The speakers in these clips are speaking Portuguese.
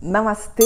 Namastê!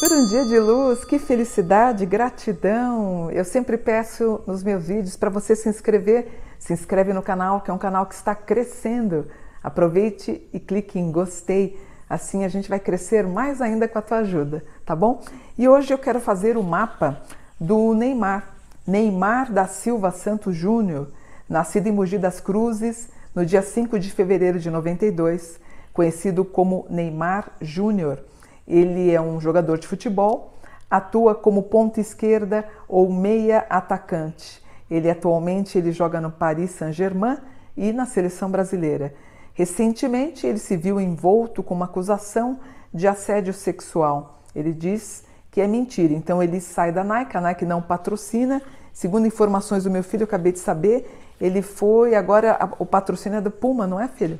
Por um dia de luz, que felicidade, gratidão! Eu sempre peço nos meus vídeos para você se inscrever. Se inscreve no canal, que é um canal que está crescendo. Aproveite e clique em gostei. Assim a gente vai crescer mais ainda com a tua ajuda, tá bom? E hoje eu quero fazer o mapa do Neymar. Neymar da Silva Santos Júnior, nascido em Mogi das Cruzes no dia 5 de fevereiro de 92, conhecido como Neymar Júnior ele é um jogador de futebol, atua como ponta esquerda ou meia atacante. Ele atualmente ele joga no Paris Saint-Germain e na seleção brasileira. Recentemente ele se viu envolto com uma acusação de assédio sexual. Ele diz que é mentira. Então ele sai da Nike, a Nike não patrocina. Segundo informações do meu filho, eu acabei de saber, ele foi agora o patrocínio é do Puma, não é, filho?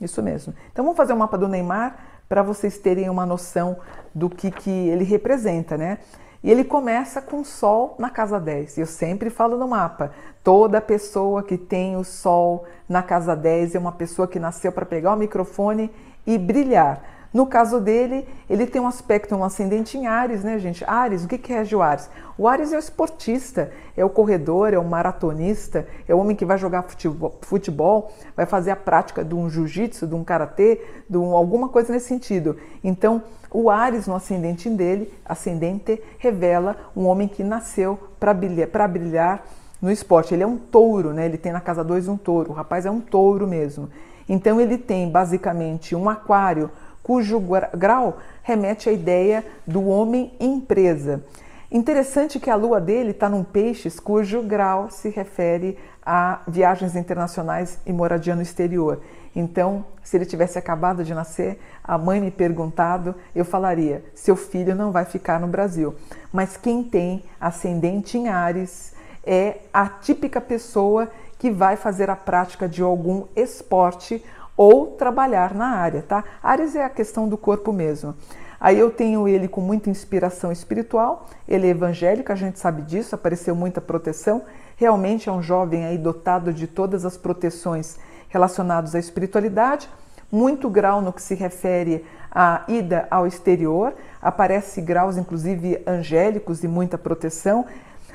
Isso mesmo. Então vamos fazer o um mapa do Neymar para vocês terem uma noção do que, que ele representa, né? E ele começa com Sol na casa 10. Eu sempre falo no mapa: toda pessoa que tem o Sol na casa 10 é uma pessoa que nasceu para pegar o microfone e brilhar. No caso dele, ele tem um aspecto, um ascendente em Ares, né, gente? Ares, o que, que rege o Ares? O Ares é o esportista, é o corredor, é o maratonista, é o homem que vai jogar futebol, futebol vai fazer a prática de um jiu-jitsu, de um karatê, de um, alguma coisa nesse sentido. Então, o Ares no ascendente dele, ascendente, revela um homem que nasceu para brilhar, brilhar no esporte. Ele é um touro, né? Ele tem na casa 2 um touro. O rapaz é um touro mesmo. Então ele tem basicamente um aquário cujo grau remete à ideia do homem empresa. Interessante que a lua dele está num peixes cujo grau se refere a viagens internacionais e moradia no exterior. Então, se ele tivesse acabado de nascer, a mãe me perguntado, eu falaria: seu filho não vai ficar no Brasil. Mas quem tem ascendente em Ares é a típica pessoa que vai fazer a prática de algum esporte ou trabalhar na área, tá? Ares é a questão do corpo mesmo. Aí eu tenho ele com muita inspiração espiritual, ele é evangélico, a gente sabe disso, apareceu muita proteção. Realmente é um jovem aí dotado de todas as proteções relacionadas à espiritualidade, muito grau no que se refere à ida ao exterior, aparece graus inclusive angélicos e muita proteção.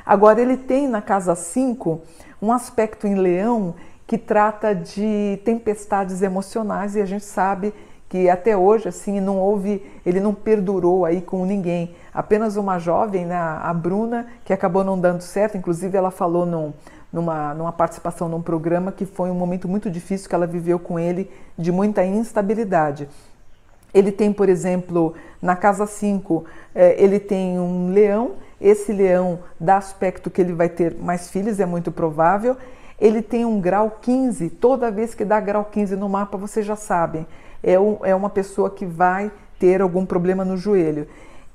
Agora ele tem na casa 5 um aspecto em leão que trata de tempestades emocionais e a gente sabe que até hoje assim não houve, ele não perdurou aí com ninguém. Apenas uma jovem, né, a Bruna, que acabou não dando certo. Inclusive ela falou num, numa, numa participação num programa que foi um momento muito difícil que ela viveu com ele, de muita instabilidade. Ele tem, por exemplo, na casa 5, eh, ele tem um leão. Esse leão dá aspecto que ele vai ter mais filhos, é muito provável ele tem um grau 15. Toda vez que dá grau 15 no mapa, vocês já sabem, é, um, é uma pessoa que vai ter algum problema no joelho.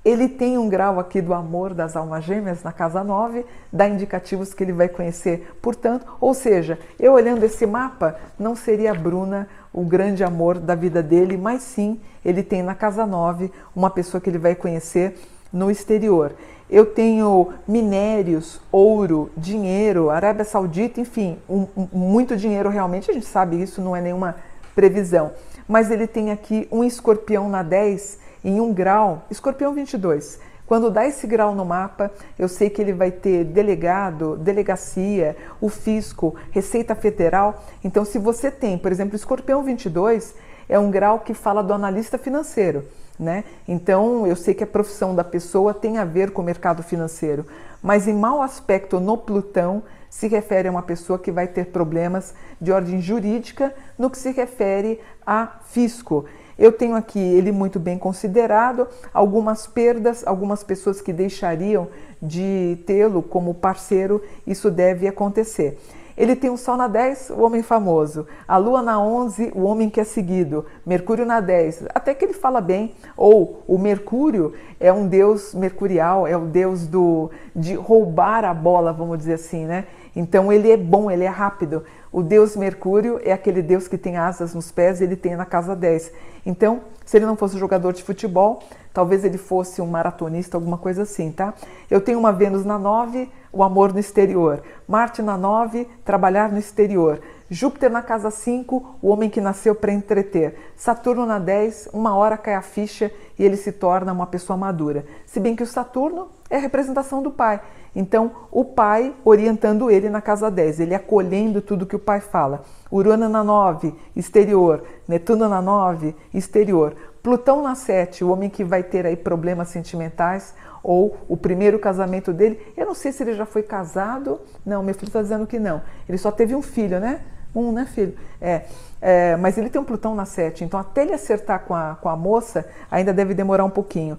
Ele tem um grau aqui do amor das almas gêmeas na casa 9, dá indicativos que ele vai conhecer. Portanto, ou seja, eu olhando esse mapa, não seria a Bruna o grande amor da vida dele, mas sim ele tem na casa 9 uma pessoa que ele vai conhecer no exterior. Eu tenho minérios, ouro, dinheiro, Arábia Saudita, enfim, um, um, muito dinheiro realmente. A gente sabe isso, não é nenhuma previsão. Mas ele tem aqui um escorpião na 10 em um grau, escorpião 22. Quando dá esse grau no mapa, eu sei que ele vai ter delegado, delegacia, o fisco, Receita Federal. Então, se você tem, por exemplo, escorpião 22, é um grau que fala do analista financeiro. Né? Então, eu sei que a profissão da pessoa tem a ver com o mercado financeiro, mas em mau aspecto no Plutão se refere a uma pessoa que vai ter problemas de ordem jurídica no que se refere a fisco. Eu tenho aqui ele muito bem considerado, algumas perdas, algumas pessoas que deixariam de tê-lo como parceiro, isso deve acontecer. Ele tem o Sol na 10, o homem famoso. A Lua na 11, o homem que é seguido. Mercúrio na 10, até que ele fala bem. Ou o Mercúrio é um deus mercurial, é o deus do, de roubar a bola, vamos dizer assim, né? Então ele é bom, ele é rápido. O deus Mercúrio é aquele deus que tem asas nos pés, ele tem na casa 10. Então, se ele não fosse jogador de futebol, talvez ele fosse um maratonista, alguma coisa assim, tá? Eu tenho uma Vênus na 9, o amor no exterior. Marte na 9, trabalhar no exterior. Júpiter na casa 5, o homem que nasceu para entreter. Saturno na 10, uma hora cai a ficha e ele se torna uma pessoa madura. Se bem que o Saturno é a representação do pai. Então, o pai orientando ele na casa 10, ele acolhendo tudo que o pai fala. Urano na 9, exterior. Netuno na 9, exterior. Plutão na 7, o homem que vai ter aí problemas sentimentais ou o primeiro casamento dele. Eu não sei se ele já foi casado. Não, meu filho está dizendo que não. Ele só teve um filho, né? Um, né, filho? É, é, mas ele tem um Plutão na 7, então até ele acertar com a, com a moça ainda deve demorar um pouquinho.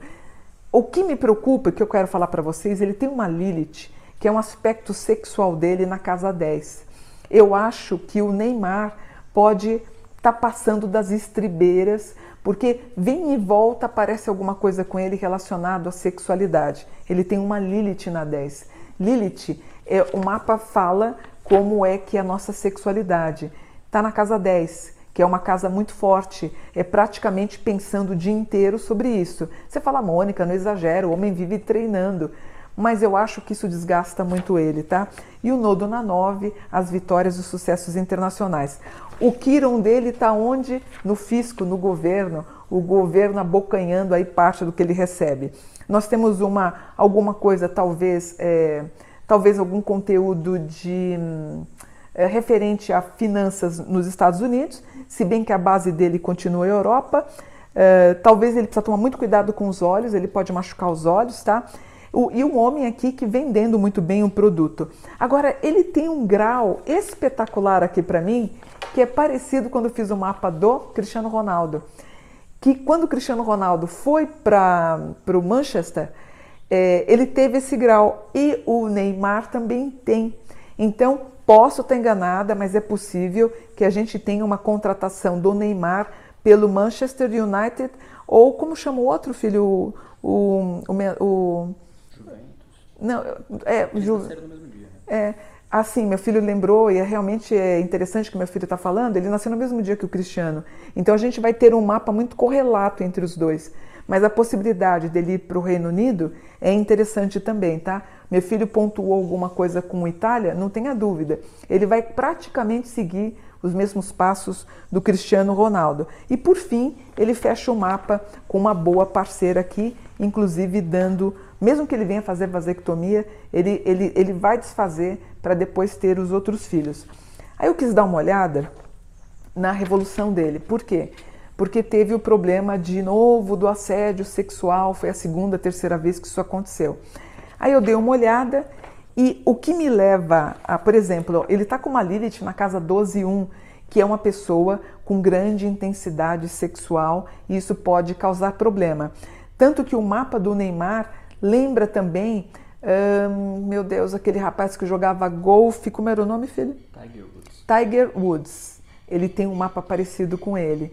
O que me preocupa, que eu quero falar para vocês, ele tem uma Lilith, que é um aspecto sexual dele na casa 10. Eu acho que o Neymar pode estar tá passando das estribeiras, porque vem e volta aparece alguma coisa com ele relacionado à sexualidade. Ele tem uma Lilith na 10. Lilith, é, o mapa fala como é que é a nossa sexualidade. Está na casa 10 que é uma casa muito forte, é praticamente pensando o dia inteiro sobre isso. Você fala, Mônica, não exagero, o homem vive treinando, mas eu acho que isso desgasta muito ele, tá? E o nodo na 9, as vitórias e os sucessos internacionais. O Kiron dele está onde? No fisco, no governo, o governo abocanhando aí parte do que ele recebe. Nós temos uma alguma coisa, talvez, é, talvez algum conteúdo de é, referente a finanças nos Estados Unidos se bem que a base dele continua a Europa. Uh, talvez ele precisa tomar muito cuidado com os olhos, ele pode machucar os olhos, tá? O, e um homem aqui que vendendo muito bem um produto. Agora, ele tem um grau espetacular aqui para mim, que é parecido quando eu fiz o mapa do Cristiano Ronaldo. Que quando o Cristiano Ronaldo foi para o Manchester, é, ele teve esse grau e o Neymar também tem. Então, Posso estar enganada, mas é possível que a gente tenha uma contratação do Neymar pelo Manchester United ou como chama o outro filho, o, o, o não, é, Ju, né? é, assim, meu filho lembrou e é realmente é interessante que meu filho está falando. Ele nasceu no mesmo dia que o Cristiano, então a gente vai ter um mapa muito correlato entre os dois. Mas a possibilidade dele ir para o Reino Unido é interessante também, tá? Meu filho pontuou alguma coisa com Itália, não tenha dúvida. Ele vai praticamente seguir os mesmos passos do Cristiano Ronaldo. E por fim, ele fecha o mapa com uma boa parceira aqui, inclusive dando, mesmo que ele venha fazer vasectomia, ele, ele, ele vai desfazer para depois ter os outros filhos. Aí eu quis dar uma olhada na revolução dele. Por quê? porque teve o problema de novo do assédio sexual, foi a segunda, terceira vez que isso aconteceu. Aí eu dei uma olhada e o que me leva a, por exemplo, ele está com uma Lilith na casa 12.1, que é uma pessoa com grande intensidade sexual e isso pode causar problema. Tanto que o mapa do Neymar lembra também, hum, meu Deus, aquele rapaz que jogava golfe, como era o nome, filho? Tiger Woods. Tiger Woods. Ele tem um mapa parecido com ele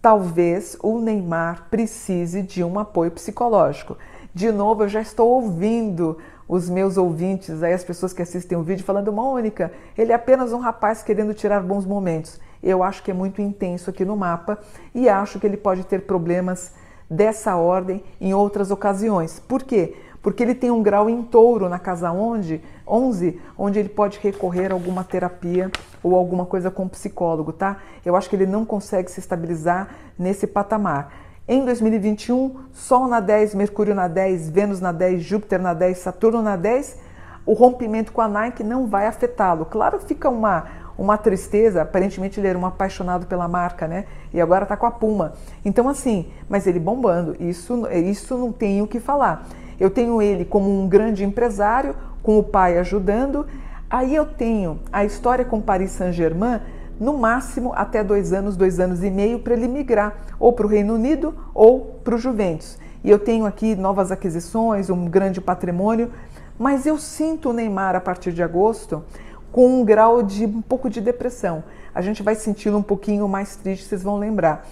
talvez o Neymar precise de um apoio psicológico. De novo, eu já estou ouvindo os meus ouvintes, aí as pessoas que assistem o vídeo falando, Mônica, ele é apenas um rapaz querendo tirar bons momentos. Eu acho que é muito intenso aqui no mapa e acho que ele pode ter problemas dessa ordem em outras ocasiões. Por quê? Porque ele tem um grau em touro na casa onde, 11, onde ele pode recorrer a alguma terapia ou alguma coisa com psicólogo, tá? Eu acho que ele não consegue se estabilizar nesse patamar. Em 2021, Sol na 10, Mercúrio na 10, Vênus na 10, Júpiter na 10, Saturno na 10, o rompimento com a Nike não vai afetá-lo. Claro, fica uma, uma tristeza, aparentemente ele era um apaixonado pela marca, né? E agora tá com a Puma. Então, assim, mas ele bombando, isso, isso não tem o que falar. Eu tenho ele como um grande empresário, com o pai ajudando. Aí eu tenho a história com Paris Saint-Germain, no máximo até dois anos, dois anos e meio, para ele migrar ou para o Reino Unido ou para o Juventus. E eu tenho aqui novas aquisições, um grande patrimônio, mas eu sinto o Neymar a partir de agosto com um grau de um pouco de depressão. A gente vai sentindo um pouquinho mais triste, vocês vão lembrar.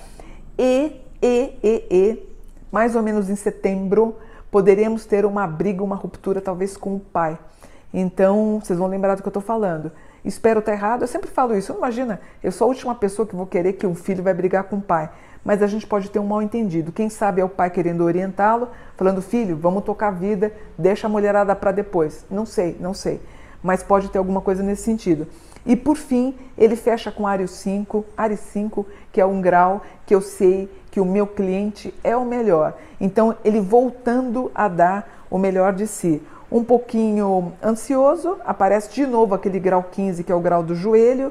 E, e, e, e, mais ou menos em setembro, poderemos ter uma briga, uma ruptura talvez com o pai. Então, vocês vão lembrar do que eu estou falando. Espero estar errado. Eu sempre falo isso. Imagina, eu sou a última pessoa que vou querer que um filho vai brigar com o pai. Mas a gente pode ter um mal entendido. Quem sabe é o pai querendo orientá-lo, falando, filho, vamos tocar a vida, deixa a mulherada para depois. Não sei, não sei. Mas pode ter alguma coisa nesse sentido. E por fim, ele fecha com Ário 5, Ário 5, que é um grau que eu sei que o meu cliente é o melhor. Então, ele voltando a dar o melhor de si. Um pouquinho ansioso, aparece de novo aquele grau 15, que é o grau do joelho.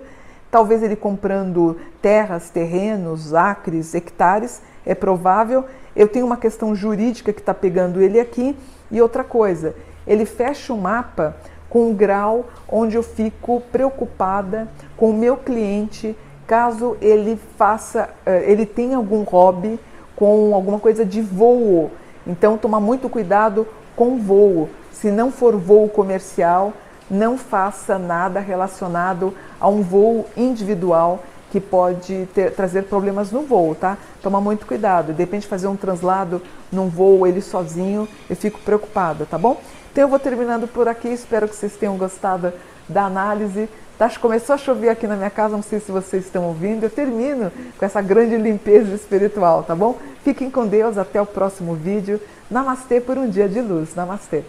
Talvez ele comprando terras, terrenos, acres, hectares, é provável. Eu tenho uma questão jurídica que está pegando ele aqui. E outra coisa, ele fecha o mapa com um grau onde eu fico preocupada com o meu cliente caso ele faça, eh, ele tenha algum hobby com alguma coisa de voo. Então, tomar muito cuidado com voo. Se não for voo comercial, não faça nada relacionado a um voo individual que pode ter, trazer problemas no voo, tá? Toma muito cuidado. De repente fazer um translado num voo ele sozinho, eu fico preocupada, tá bom? Então eu vou terminando por aqui, espero que vocês tenham gostado da análise. Tá, começou a chover aqui na minha casa, não sei se vocês estão ouvindo. Eu termino com essa grande limpeza espiritual, tá bom? Fiquem com Deus, até o próximo vídeo. Namastê por um dia de luz. Namastê.